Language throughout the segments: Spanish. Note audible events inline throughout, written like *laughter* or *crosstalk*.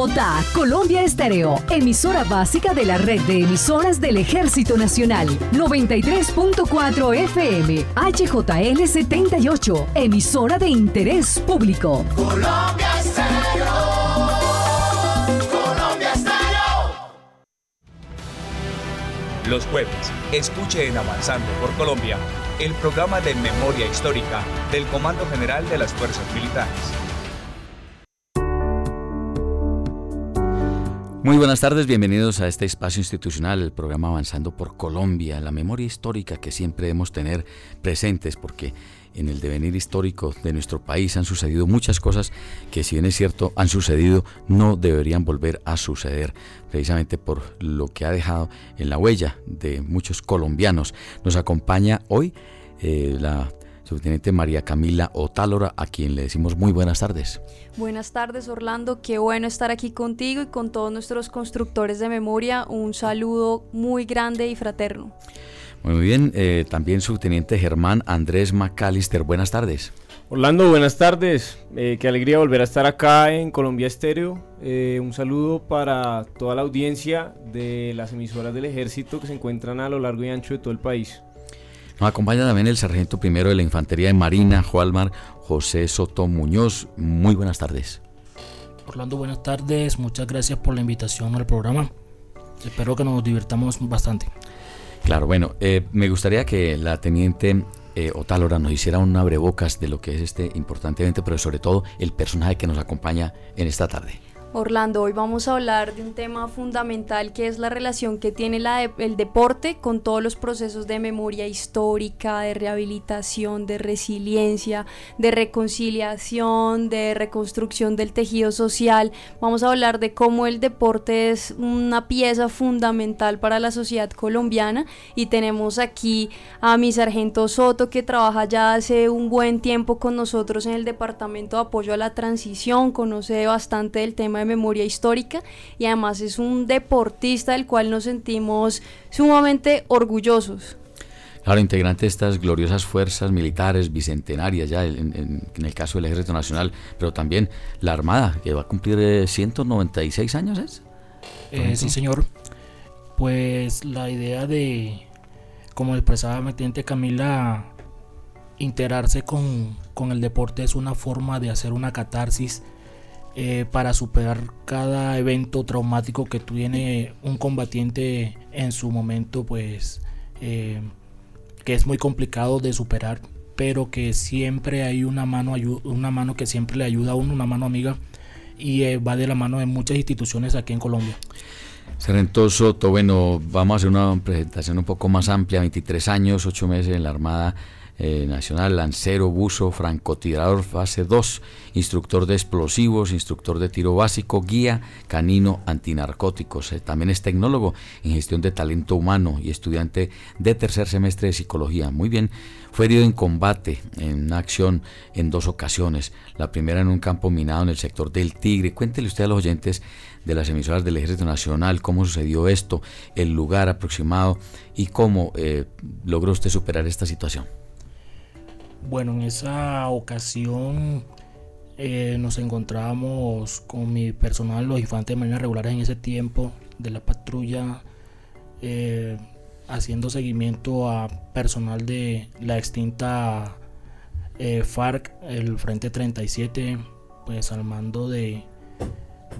Bogotá, Colombia Estéreo, emisora básica de la red de emisoras del Ejército Nacional. 93.4 FM, HJL 78, emisora de interés público. Colombia Estéreo. Colombia Estéreo. Los jueves, escuche en Avanzando por Colombia el programa de memoria histórica del Comando General de las Fuerzas Militares. Muy buenas tardes, bienvenidos a este espacio institucional, el programa Avanzando por Colombia, la memoria histórica que siempre debemos tener presentes porque en el devenir histórico de nuestro país han sucedido muchas cosas que si bien es cierto han sucedido no deberían volver a suceder precisamente por lo que ha dejado en la huella de muchos colombianos. Nos acompaña hoy eh, la subteniente María Camila Otálora, a quien le decimos muy buenas tardes. Buenas tardes Orlando, qué bueno estar aquí contigo y con todos nuestros constructores de memoria. Un saludo muy grande y fraterno. Muy bien, eh, también subteniente Germán Andrés Macalister, buenas tardes. Orlando, buenas tardes. Eh, qué alegría volver a estar acá en Colombia Estéreo. Eh, un saludo para toda la audiencia de las emisoras del ejército que se encuentran a lo largo y ancho de todo el país. Nos acompaña también el sargento primero de la Infantería de Marina, Jualmar José Soto Muñoz. Muy buenas tardes. Orlando, buenas tardes. Muchas gracias por la invitación al programa. Espero que nos divirtamos bastante. Claro, bueno, eh, me gustaría que la teniente eh, Otálora nos hiciera un abrebocas de lo que es este importante evento, pero sobre todo el personaje que nos acompaña en esta tarde. Orlando, hoy vamos a hablar de un tema fundamental que es la relación que tiene el deporte con todos los procesos de memoria histórica, de rehabilitación, de resiliencia, de reconciliación, de reconstrucción del tejido social. Vamos a hablar de cómo el deporte es una pieza fundamental para la sociedad colombiana y tenemos aquí a mi sargento Soto que trabaja ya hace un buen tiempo con nosotros en el Departamento de Apoyo a la Transición, conoce bastante del tema de memoria histórica y además es un deportista del cual nos sentimos sumamente orgullosos. Claro, integrante de estas gloriosas fuerzas militares bicentenarias ya en, el caso del Ejército Nacional, pero también la Armada, que va a cumplir 196 eh, años, ¿es? Eh, sí, señor. Pues la idea de, como expresaba mi teniente Camila, integrarse con, con el deporte es una forma de hacer una catarsis eh, para superar cada evento traumático que tiene un combatiente en su momento, pues eh, que es muy complicado de superar, pero que siempre hay una mano, una mano que siempre le ayuda a uno, una mano amiga, y eh, va de la mano de muchas instituciones aquí en Colombia. Sargento Soto, bueno, vamos a hacer una presentación un poco más amplia, 23 años, 8 meses en la Armada eh, nacional, lancero, buzo, francotirador fase 2, instructor de explosivos, instructor de tiro básico, guía canino antinarcóticos. Eh, también es tecnólogo en gestión de talento humano y estudiante de tercer semestre de psicología. Muy bien, fue herido en combate, en una acción en dos ocasiones. La primera en un campo minado en el sector del Tigre. Cuéntele usted a los oyentes de las emisoras del Ejército Nacional cómo sucedió esto, el lugar aproximado y cómo eh, logró usted superar esta situación. Bueno, en esa ocasión eh, nos encontrábamos con mi personal, los infantes de marina regulares en ese tiempo de la patrulla, eh, haciendo seguimiento a personal de la extinta eh, FARC, el Frente 37, pues al mando de,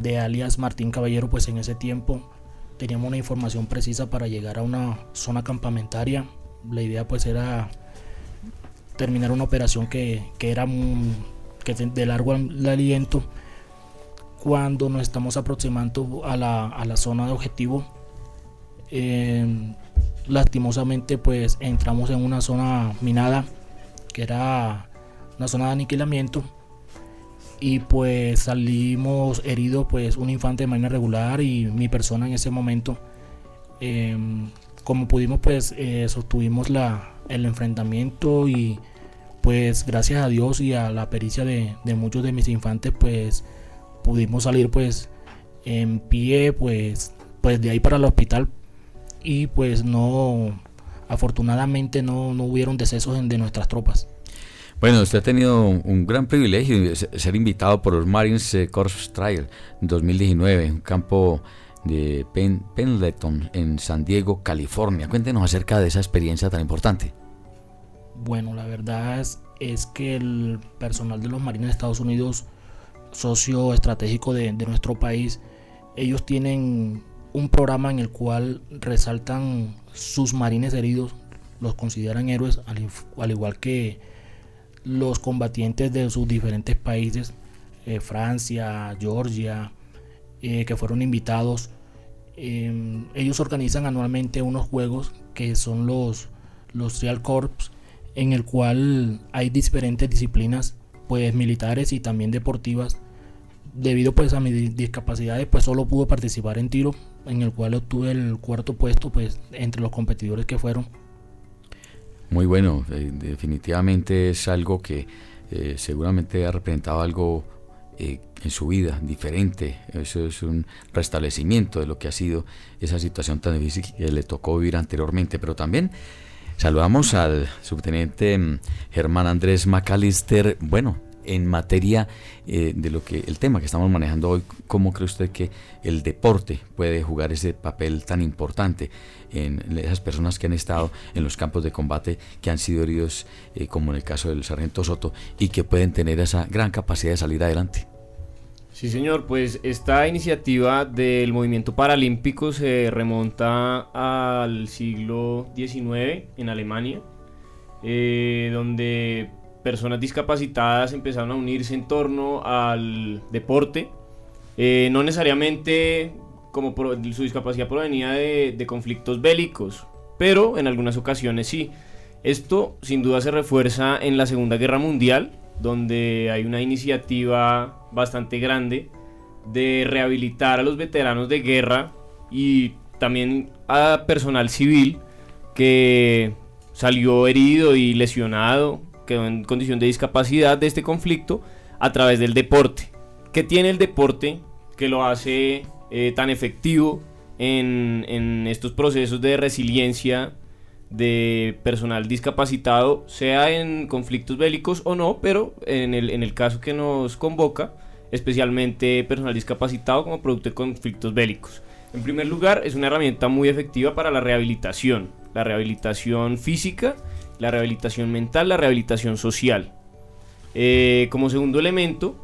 de alias Martín Caballero, pues en ese tiempo teníamos una información precisa para llegar a una zona campamentaria. La idea pues era terminar una operación que, era que de largo aliento cuando nos estamos aproximando a la, a la zona de objetivo eh, lastimosamente pues entramos en una zona minada que era una zona de aniquilamiento y pues salimos heridos pues un infante de marina regular y mi persona en ese momento eh, como pudimos pues eh, sostuvimos la, el enfrentamiento y pues gracias a Dios y a la pericia de, muchos de mis infantes pues pudimos salir pues en pie pues pues de ahí para el hospital y pues no afortunadamente no, no hubieron decesos de nuestras tropas. Bueno, usted ha tenido un, gran privilegio ser invitado por los Marines eh, Corps Trial 2019, un campo de Pendleton en San Diego, California. Cuéntenos acerca de esa experiencia tan importante. Bueno, la verdad es, que el personal de los Marines de Estados Unidos, socio estratégico de, nuestro país, ellos tienen un programa en el cual resaltan sus marines heridos, los consideran héroes, al igual que los combatientes de sus diferentes países, eh, Francia, Georgia, eh, que fueron invitados. Em, ellos organizan anualmente unos juegos que son los, los Real Corps, en el cual hay diferentes disciplinas, pues militares y también deportivas. Debido pues a mis discapacidades, pues solo pude participar en tiro, en el cual obtuve el cuarto puesto, pues entre los competidores que fueron. Muy bueno, eh, definitivamente es algo que eh, seguramente ha representado algo eh, en su vida diferente. Eso es un restablecimiento de lo que ha sido esa situación tan difícil que le tocó vivir anteriormente. Pero también saludamos al subteniente mm, Germán Andrés McAllister. Bueno, en materia eh, de lo que el tema que estamos manejando hoy, ¿cómo cree usted que el deporte puede jugar ese papel tan importante en esas personas que han estado en los campos de combate, que han sido heridos, eh, como en el caso del sargento Soto, y que pueden tener esa gran capacidad de salir adelante? Sí, señor, pues esta iniciativa del movimiento paralímpico se remonta al siglo XIX en Alemania, eh, donde personas discapacitadas empezaron a unirse en torno al deporte. Eh, no necesariamente como su discapacidad provenía de, de, conflictos bélicos, pero en algunas ocasiones sí. Esto sin duda se refuerza en la Segunda Guerra Mundial, donde hay una iniciativa bastante grande de rehabilitar a los veteranos de guerra y también a personal civil que salió herido y lesionado quedó en condición de discapacidad de este conflicto a través del deporte. ¿Qué tiene el deporte que lo hace eh, tan efectivo en, estos procesos de resiliencia de personal discapacitado, sea en conflictos bélicos o no, pero en el, en el caso que nos convoca, especialmente personal discapacitado como producto de conflictos bélicos. En primer lugar, es una herramienta muy efectiva para la rehabilitación, la rehabilitación física la rehabilitación mental, la rehabilitación social. Eh, como segundo elemento,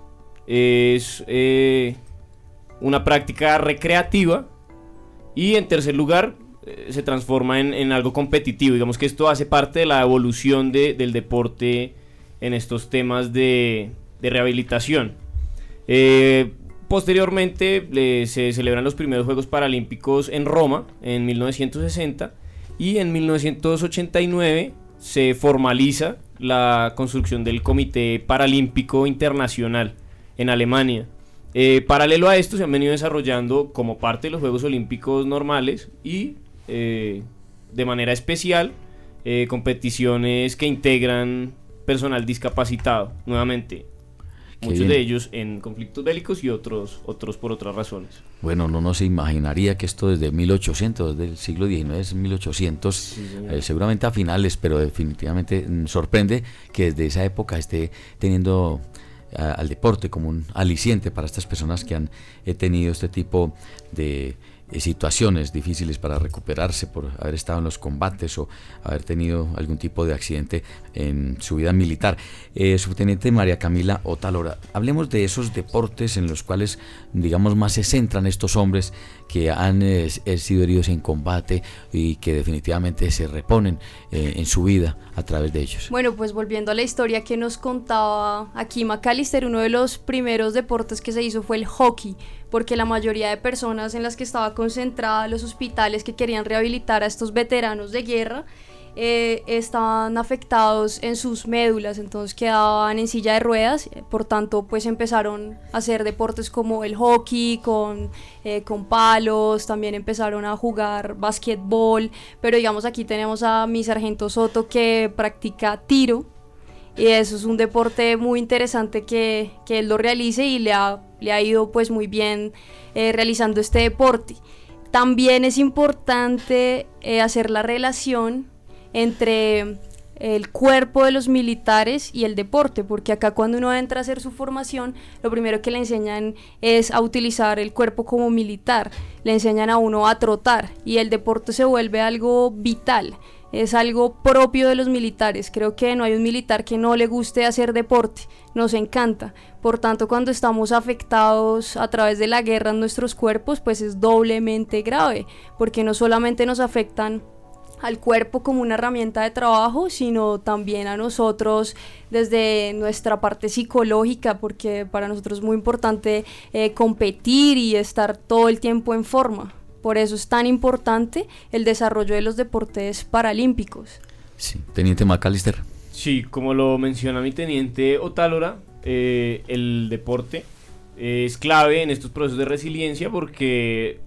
es eh, una práctica recreativa. Y en tercer lugar, eh, se transforma en, algo competitivo. Digamos que esto hace parte de la evolución del deporte en estos temas de, de rehabilitación. Posteriormente se celebran los primeros Juegos Paralímpicos en Roma en 1960 y en 1989 se formaliza la construcción del Comité Paralímpico Internacional en Alemania. Eh, paralelo a esto se han venido desarrollando como parte de los Juegos Olímpicos normales y eh, de manera especial eh, competiciones que integran personal discapacitado. Nuevamente, muchos de ellos en conflictos bélicos y otros, otros por otras razones. Bueno, no, se imaginaría que esto desde 1800, desde el siglo XIX, es 1800, eh, seguramente a finales, pero definitivamente mm, sorprende que desde esa época esté teniendo al deporte como un aliciente para estas personas que han tenido este tipo de eh, situaciones difíciles para recuperarse por haber estado en los combates o haber tenido algún tipo de accidente en su vida militar. Eh, subteniente María Camila Otalora, hablemos de esos deportes en los cuales, digamos, más se centran estos hombres que han eh, sido heridos en combate y que definitivamente se reponen en su vida a través de ellos. Bueno, pues volviendo a la historia que nos contaba aquí McAllister, uno de los primeros deportes que se hizo fue el hockey porque la mayoría de personas en las que estaba concentrada los hospitales que querían rehabilitar a estos veteranos de guerra eh, estaban afectados en sus médulas, entonces quedaban en silla de ruedas, por tanto pues empezaron a hacer deportes como el hockey con, eh, con palos, también empezaron a jugar basquetbol, pero digamos aquí tenemos a mi sargento Soto que practica tiro, y eso es un deporte muy interesante que, que él lo realice y le ha, le ha ido pues muy bien eh, realizando este deporte. También es importante eh, hacer la relación entre el cuerpo de los militares y el deporte, porque acá cuando uno entra a hacer su formación, lo primero que le enseñan es a utilizar el cuerpo como militar, le enseñan a uno a trotar y el deporte se vuelve algo vital, es algo propio de los militares, creo que no hay un militar que no le guste hacer deporte, nos encanta, por tanto cuando estamos afectados a través de la guerra en nuestros cuerpos, pues es doblemente grave, porque no solamente nos afectan al cuerpo como una herramienta de trabajo, sino también a nosotros desde nuestra parte psicológica, porque para nosotros es muy importante eh, competir y estar todo el tiempo en forma. Por eso es tan importante el desarrollo de los deportes paralímpicos. Sí, Teniente McAllister. Sí, como lo menciona mi teniente Otálora, eh, el deporte es clave en estos procesos de resiliencia porque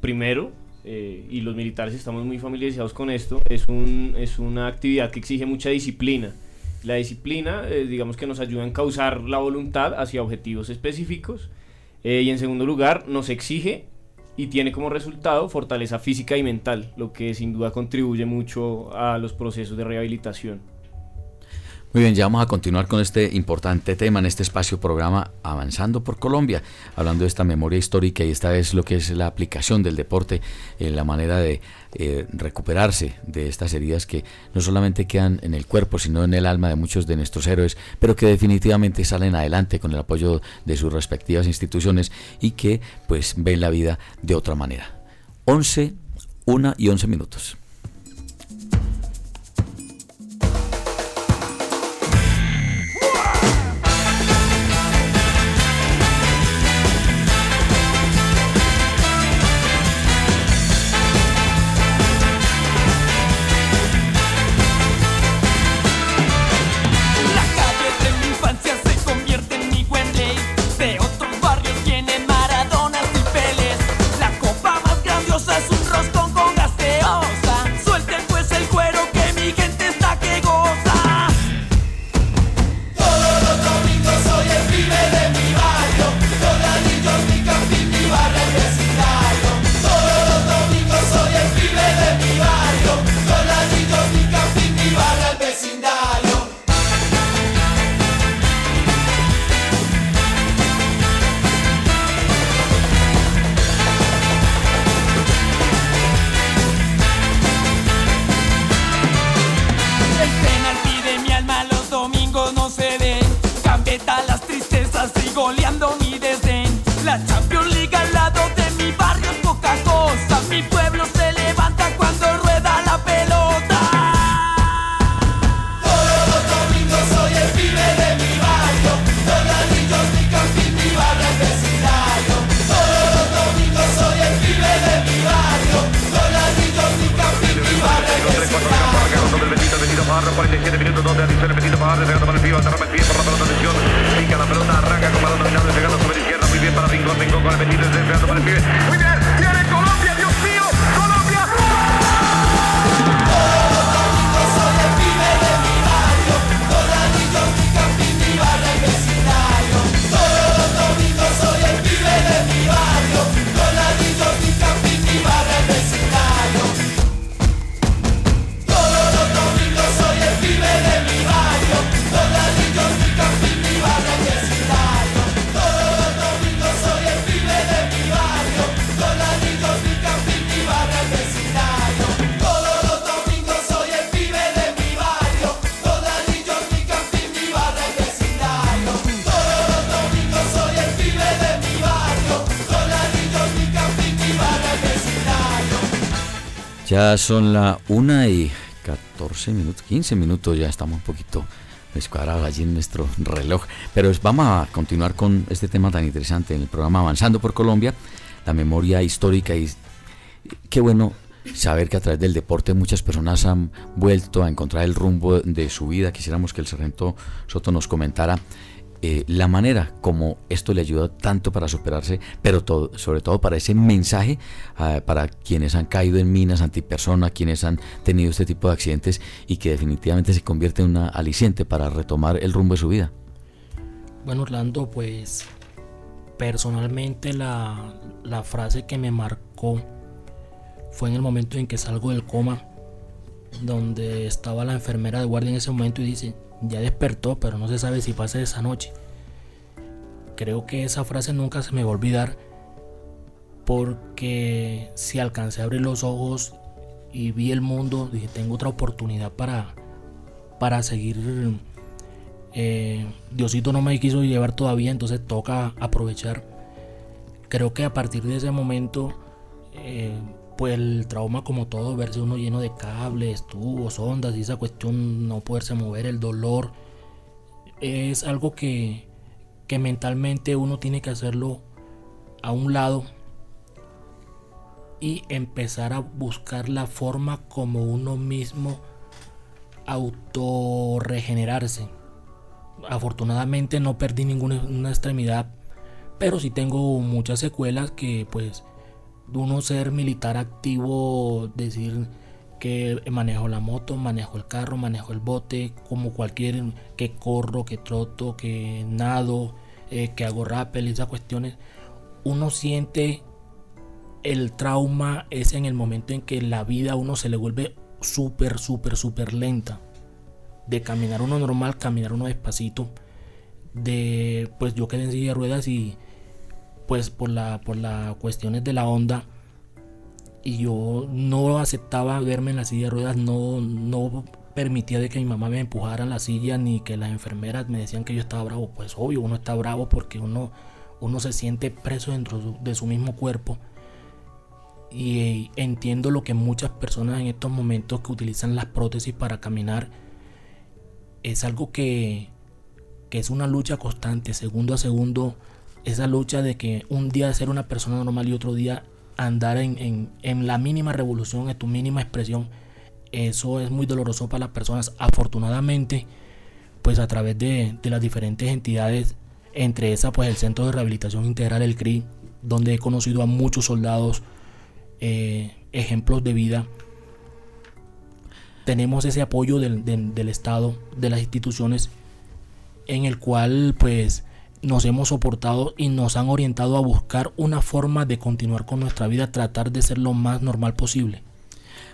primero eh, y los militares estamos muy familiarizados con esto, es, un, es una actividad que exige mucha disciplina. La disciplina, eh, digamos que nos ayuda a causar la voluntad hacia objetivos específicos. Eh, y en segundo lugar, nos exige y tiene como resultado fortaleza física y mental, lo que sin duda contribuye mucho a los procesos de rehabilitación. Muy bien, ya vamos a continuar con este importante tema en este espacio programa Avanzando por Colombia, hablando de esta memoria histórica y esta es lo que es la aplicación del deporte, en la manera de eh, recuperarse de estas heridas que no solamente quedan en el cuerpo, sino en el alma de muchos de nuestros héroes, pero que definitivamente salen adelante con el apoyo de sus respectivas instituciones y que pues ven la vida de otra manera. 11, 1 y 11 minutos. Ya son la una y 14 minutos, 15 minutos, ya estamos un poquito descuadrados allí en nuestro reloj. Pero vamos a continuar con este tema tan interesante en el programa Avanzando por Colombia, la memoria histórica y qué bueno saber que a través del deporte muchas personas han vuelto a encontrar el rumbo de su vida. Quisiéramos que el sargento Soto nos comentara eh, la manera como esto le ayuda tanto para superarse, pero todo, sobre todo para ese mensaje ah, para quienes han caído en minas antipersona, quienes han tenido este tipo de accidentes y que definitivamente se convierte en una aliciente para retomar el rumbo de su vida. Bueno, Orlando, pues personalmente la, la frase que me marcó fue en el momento en que salgo del coma donde estaba la enfermera de guardia en ese momento y dice, ya despertó, pero no se sabe si pasa esa noche. Creo que esa frase nunca se me va a olvidar porque si alcancé a abrir los ojos y vi el mundo, dije, tengo otra oportunidad para, para seguir. Eh, Diosito no me quiso llevar todavía, entonces toca aprovechar. Creo que a partir de ese momento, eh, pues el trauma como todo, verse uno lleno de cables, tubos, ondas y esa cuestión, no poderse mover, el dolor, es algo que, que mentalmente uno tiene que hacerlo a un lado y empezar a buscar la forma como uno mismo autorregenerarse. Afortunadamente no perdí ninguna extremidad, pero sí tengo muchas secuelas que pues uno ser militar activo, decir que manejo la moto, manejo el carro, manejo el bote, como cualquier que corro, que troto, que nado, eh, que hago rappel, esas cuestiones, uno siente el trauma es en el momento en que la vida a uno se le vuelve súper, súper, súper lenta. De caminar uno normal, caminar uno despacito. De, pues yo quedé en silla de ruedas y pues por la por las cuestiones de la onda y yo no aceptaba verme en la silla de ruedas, no, no permitía de que mi mamá me empujara en la silla ni que las enfermeras me decían que yo estaba bravo. Pues obvio, uno está bravo porque uno, uno se siente preso dentro de su mismo cuerpo y entiendo lo que muchas personas en estos momentos que utilizan las prótesis para caminar es algo que, que es una lucha constante, segundo a segundo, esa lucha de que un día ser una persona normal y otro día andar en, en, la mínima revolución, en tu mínima expresión, eso es muy doloroso para las personas. Afortunadamente, pues a través de, de las diferentes entidades, entre esas pues el Centro de Rehabilitación Integral, el CRI, donde he conocido a muchos soldados, eh, ejemplos de vida. Tenemos ese apoyo del, del, Estado, de las instituciones, en el cual pues nos hemos soportado y nos han orientado a buscar una forma de continuar con nuestra vida, tratar de ser lo más normal posible.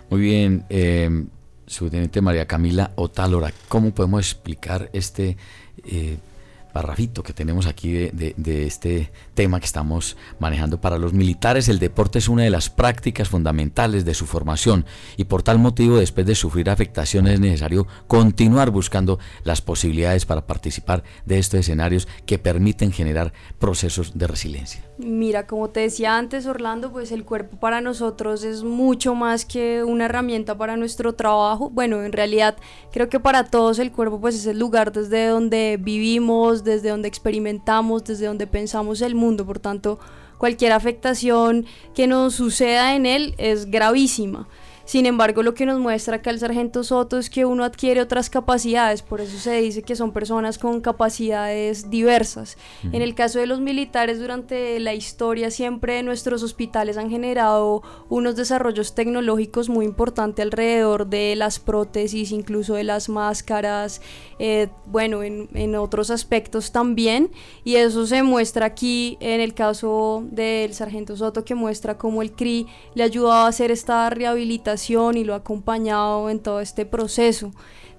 Muy bien, eh, subteniente María Camila Otálora, ¿cómo podemos explicar este eh, parrafito que tenemos aquí de, de, este tema que estamos manejando. Para los militares el deporte es una de las prácticas fundamentales de su formación y por tal motivo después de sufrir afectaciones es necesario continuar buscando las posibilidades para participar de estos escenarios que permiten generar procesos de resiliencia. Mira, como te decía antes Orlando, pues el cuerpo para nosotros es mucho más que una herramienta para nuestro trabajo. Bueno, en realidad creo que para todos el cuerpo pues es el lugar desde donde vivimos, desde donde experimentamos, desde donde pensamos el mundo. Por tanto, cualquier afectación que nos suceda en él es gravísima. Sin embargo, lo que nos muestra acá el sargento Soto es que uno adquiere otras capacidades, por eso se dice que son personas con capacidades diversas. En el caso de los militares, durante la historia siempre nuestros hospitales han generado unos desarrollos tecnológicos muy importantes alrededor de las prótesis, incluso de las máscaras, eh, bueno, en, en otros aspectos también, y eso se muestra aquí en el caso del sargento Soto, que muestra cómo el CRI le ayudado a hacer esta rehabilitación y lo ha acompañado en todo este proceso.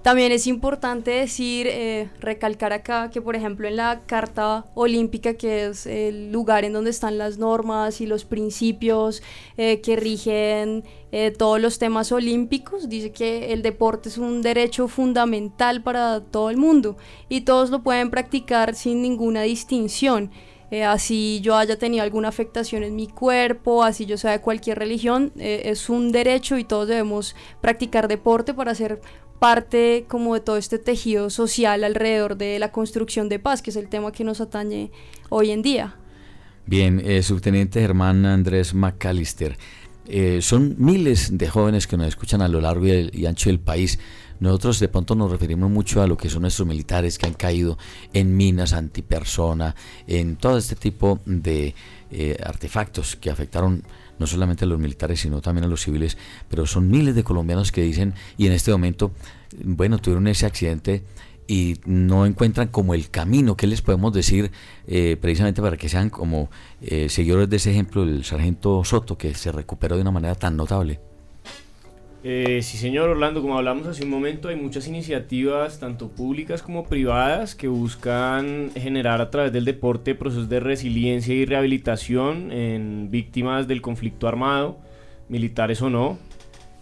También es importante decir, eh, recalcar acá que por ejemplo en la Carta Olímpica, que es el lugar en donde están las normas y los principios eh, que rigen eh, todos los temas olímpicos, dice que el deporte es un derecho fundamental para todo el mundo y todos lo pueden practicar sin ninguna distinción. Eh, así yo haya tenido alguna afectación en mi cuerpo, así yo sea de cualquier religión, eh, es un derecho y todos debemos practicar deporte para ser parte como de todo este tejido social alrededor de la construcción de paz, que es el tema que nos atañe hoy en día. Bien, eh, subteniente Germán Andrés McAllister, son miles de jóvenes que nos escuchan a lo largo y ancho del país nosotros de pronto nos referimos mucho a lo que son nuestros militares que han caído en minas antipersona, en todo este tipo de eh, artefactos que afectaron no solamente a los militares, sino también a los civiles, pero son miles de colombianos que dicen, y en este momento, bueno, tuvieron ese accidente y no encuentran como el camino. ¿Qué les podemos decir eh, precisamente para que sean como eh, seguidores de ese ejemplo del sargento Soto, que se recuperó de una manera tan notable? Eh, sí, señor Orlando, como hablamos hace un momento, hay muchas iniciativas, tanto públicas como privadas, que buscan generar a través del deporte procesos de resiliencia y rehabilitación en víctimas del conflicto armado, militares o no.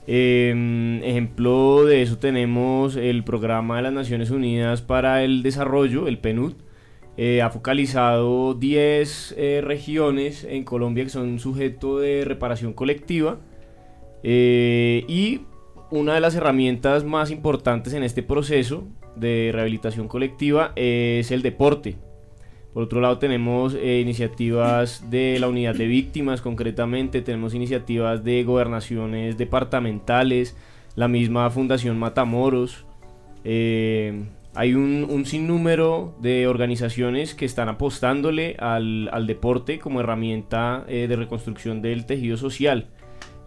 Em, ejemplo de eso tenemos el programa de las Naciones Unidas para el Desarrollo, el PNUD. Eh, ha focalizado 10 eh, regiones en Colombia que son sujeto de reparación colectiva eh, y una de las herramientas más importantes en este proceso de rehabilitación colectiva es el deporte. Por otro lado tenemos eh, iniciativas de la unidad de víctimas, concretamente tenemos iniciativas de gobernaciones departamentales, la misma Fundación Matamoros. Eh, hay un, sinnúmero de organizaciones que están apostándole al, deporte como herramienta de reconstrucción del tejido social.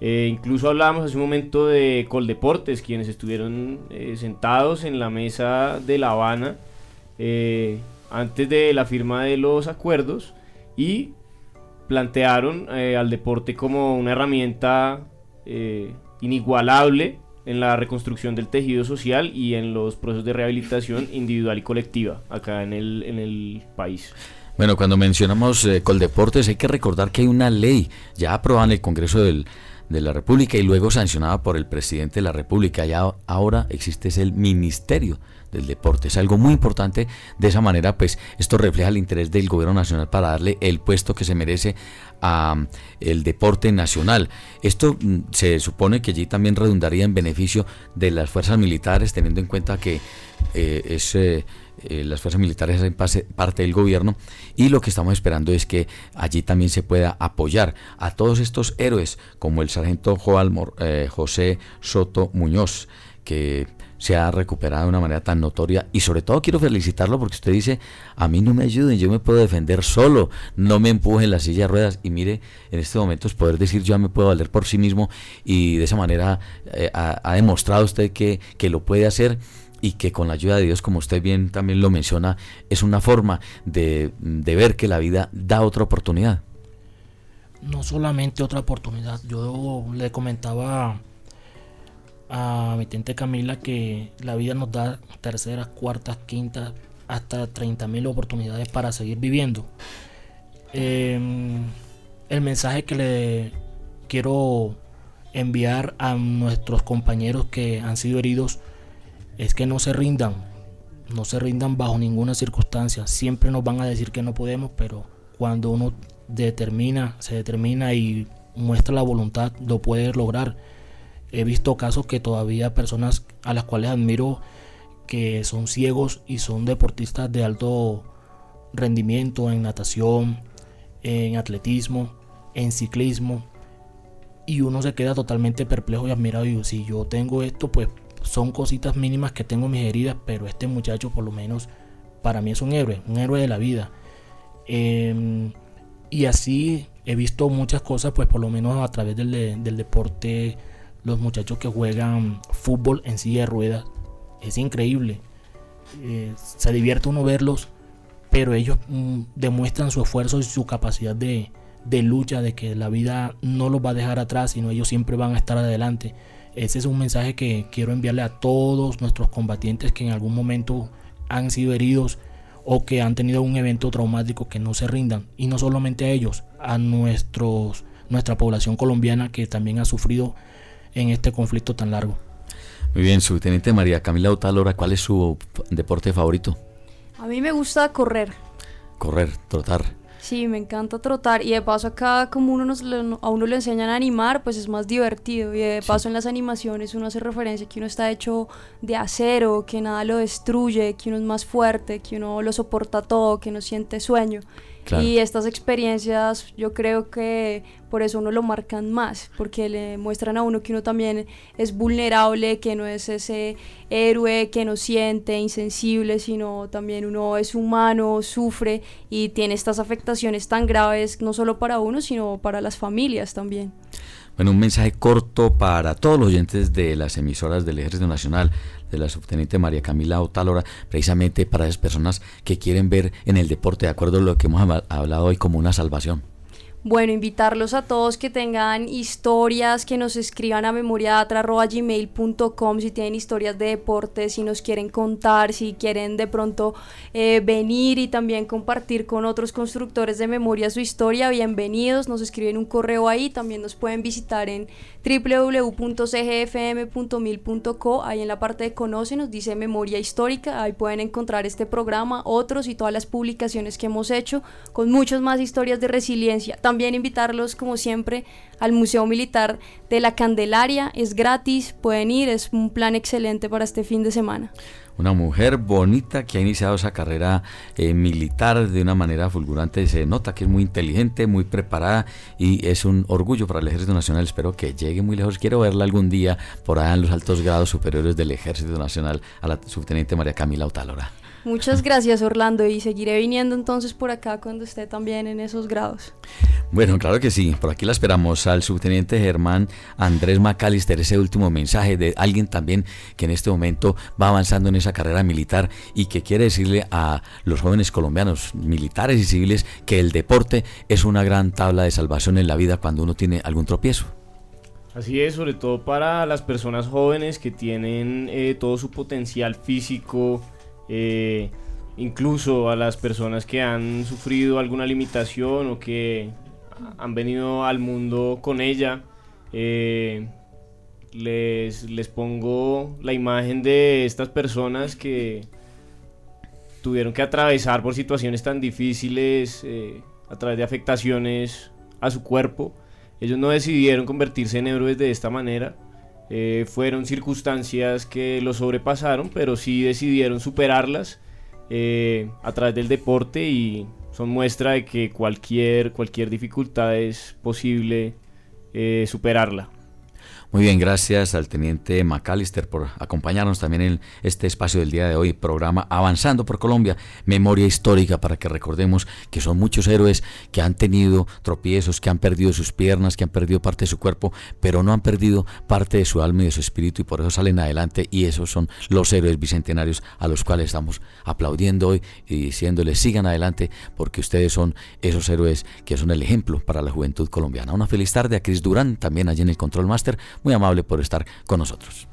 Eh, incluso hablábamos hace un momento de Coldeportes, quienes estuvieron eh, sentados en la mesa de La Habana eh, antes de la firma de los acuerdos y plantearon al deporte como una herramienta inigualable en la reconstrucción del tejido social y en los procesos de rehabilitación *laughs* individual y colectiva acá en el, en el país. Bueno, cuando mencionamos Coldeportes hay que recordar que hay una ley ya aprobada en el Congreso del de la República y luego sancionada por el presidente de la República. Ya ahora existe el Ministerio del Deporte. Es algo muy importante. De esa manera, pues esto refleja el interés del gobierno nacional para darle el puesto que se merece a mm, el deporte nacional. Esto mm, se supone que allí también redundaría en beneficio de las fuerzas militares, teniendo en cuenta que eh, es eh, eh, las fuerzas militares hacen parte del gobierno y lo que estamos esperando es que allí también se pueda apoyar a todos estos héroes como el sargento eh, José Soto Muñoz que se ha recuperado de una manera tan notoria y sobre todo quiero felicitarlo porque usted dice a mí no me ayuden, yo me puedo defender solo, no me empujen la silla de ruedas. Y mire en este momento es poder decir yo me puedo valer por sí mismo y de esa manera eh, ha, demostrado usted que, que lo puede hacer y que con la ayuda de Dios, como usted bien también lo menciona, es una forma de, ver que la vida da otra oportunidad. No solamente otra oportunidad, yo le comentaba a mi tente Camila que la vida nos da terceras, cuartas, quintas, hasta 30 mil oportunidades para seguir viviendo. Em, el mensaje que le quiero enviar a nuestros compañeros que han sido heridos es que no se rindan, no se rindan bajo ninguna circunstancia. Siempre nos van a decir que no podemos, pero cuando uno determina, se determina y muestra la voluntad, lo puede lograr. He visto casos que todavía personas a las cuales admiro que son ciegos y son deportistas de alto rendimiento en natación, en atletismo, en ciclismo, y uno se queda totalmente perplejo y admirado. Y si yo tengo esto, pues son cositas mínimas que tengo mis heridas, pero este muchacho por lo menos para mí es un héroe, un héroe de la vida. Em, y así he visto muchas cosas, pues por lo menos a través del, deporte, los muchachos que juegan fútbol en silla de ruedas, es increíble. Eh, se divierte uno verlos, pero ellos mm, demuestran su esfuerzo y su capacidad de, de lucha, de que la vida no los va a dejar atrás, sino ellos siempre van a estar adelante. Ese es un mensaje que quiero enviarle a todos nuestros combatientes que en algún momento han sido heridos o que han tenido un evento traumático que no se rindan. Y no solamente a ellos, a nuestros, nuestra población colombiana que también ha sufrido en este conflicto tan largo. Muy bien, subteniente María Camila Otalora, ¿cuál es su deporte favorito? A mí me gusta correr. Correr, trotar. Sí, me encanta trotar. Y de paso acá como uno nos, a uno le enseñan a animar, pues es más divertido. Y de paso en las animaciones uno hace referencia que uno está hecho de acero, que nada lo destruye, que uno es más fuerte, que uno lo soporta todo, que no siente sueño. Y estas experiencias yo creo que por eso uno lo marcan más, porque le muestran a uno que uno también es vulnerable, que no es ese héroe que no siente, insensible, sino también uno es humano, sufre y tiene estas afectaciones tan graves, no solo para uno, sino para las familias también. Bueno, un mensaje corto para todos los oyentes de las emisoras del Ejército Nacional, de la subteniente María Camila Otálora, precisamente para esas personas que quieren ver en el deporte, de acuerdo a lo que hemos hablado hoy, como una salvación. bueno, invitarlos a todos que tengan historias, que nos escriban a memoriatra.gmail.com si tienen historias de deporte, si nos quieren contar, si quieren de pronto eh, venir y también compartir con otros constructores de memoria su historia, bienvenidos, nos escriben un correo ahí, también nos pueden visitar en www.cgfm.mil.co, ahí en la parte de Conoce nos dice Memoria Histórica, ahí pueden encontrar este programa, otros y todas las publicaciones que hemos hecho con muchas más historias de resiliencia. También invitarlos, como siempre, al Museo Militar de la Candelaria. Es gratis, pueden ir, es un plan excelente para este fin de semana. Una mujer bonita que ha iniciado esa carrera eh, militar de una manera fulgurante. Se nota que es muy inteligente, muy preparada y es un orgullo para el Ejército Nacional. Espero que llegue muy lejos. Quiero verla algún día por allá en los altos grados superiores del Ejército Nacional a la subteniente María Camila Otalora. Muchas gracias Orlando y seguiré viniendo entonces por acá cuando esté también en esos grados. Bueno, claro que sí. Por aquí la esperamos al subteniente Germán Andrés Macalister, ese último mensaje de alguien también que en este momento va avanzando en esa carrera militar y que quiere decirle a los jóvenes colombianos, militares y civiles, que el deporte es una gran tabla de salvación en la vida cuando uno tiene algún tropiezo. Así es, sobre todo para las personas jóvenes que tienen eh, todo su potencial físico, eh, incluso a las personas que han sufrido alguna limitación o que han venido al mundo con ella. Eh, les, les pongo la imagen de estas personas que tuvieron que atravesar por situaciones tan difíciles eh, a través de afectaciones a su cuerpo. Ellos no decidieron convertirse en héroes de esta manera, eh, fueron circunstancias que los sobrepasaron, pero sí decidieron superarlas eh, a través del deporte y son muestra de que cualquier, cualquier dificultad es posible eh, superarla. Muy bien, gracias al teniente McAllister por acompañarnos también en este espacio del día de hoy, programa Avanzando por Colombia, memoria histórica para que recordemos que son muchos héroes que han tenido tropiezos, que han perdido sus piernas, que han perdido parte de su cuerpo, pero no han perdido parte de su alma y de su espíritu y por eso salen adelante y esos son los héroes bicentenarios a los cuales estamos aplaudiendo hoy y diciéndoles sigan adelante porque ustedes son esos héroes que son el ejemplo para la juventud colombiana. Una feliz tarde a Chris Durán, también allí en el Control Master muy amable por estar con nosotros.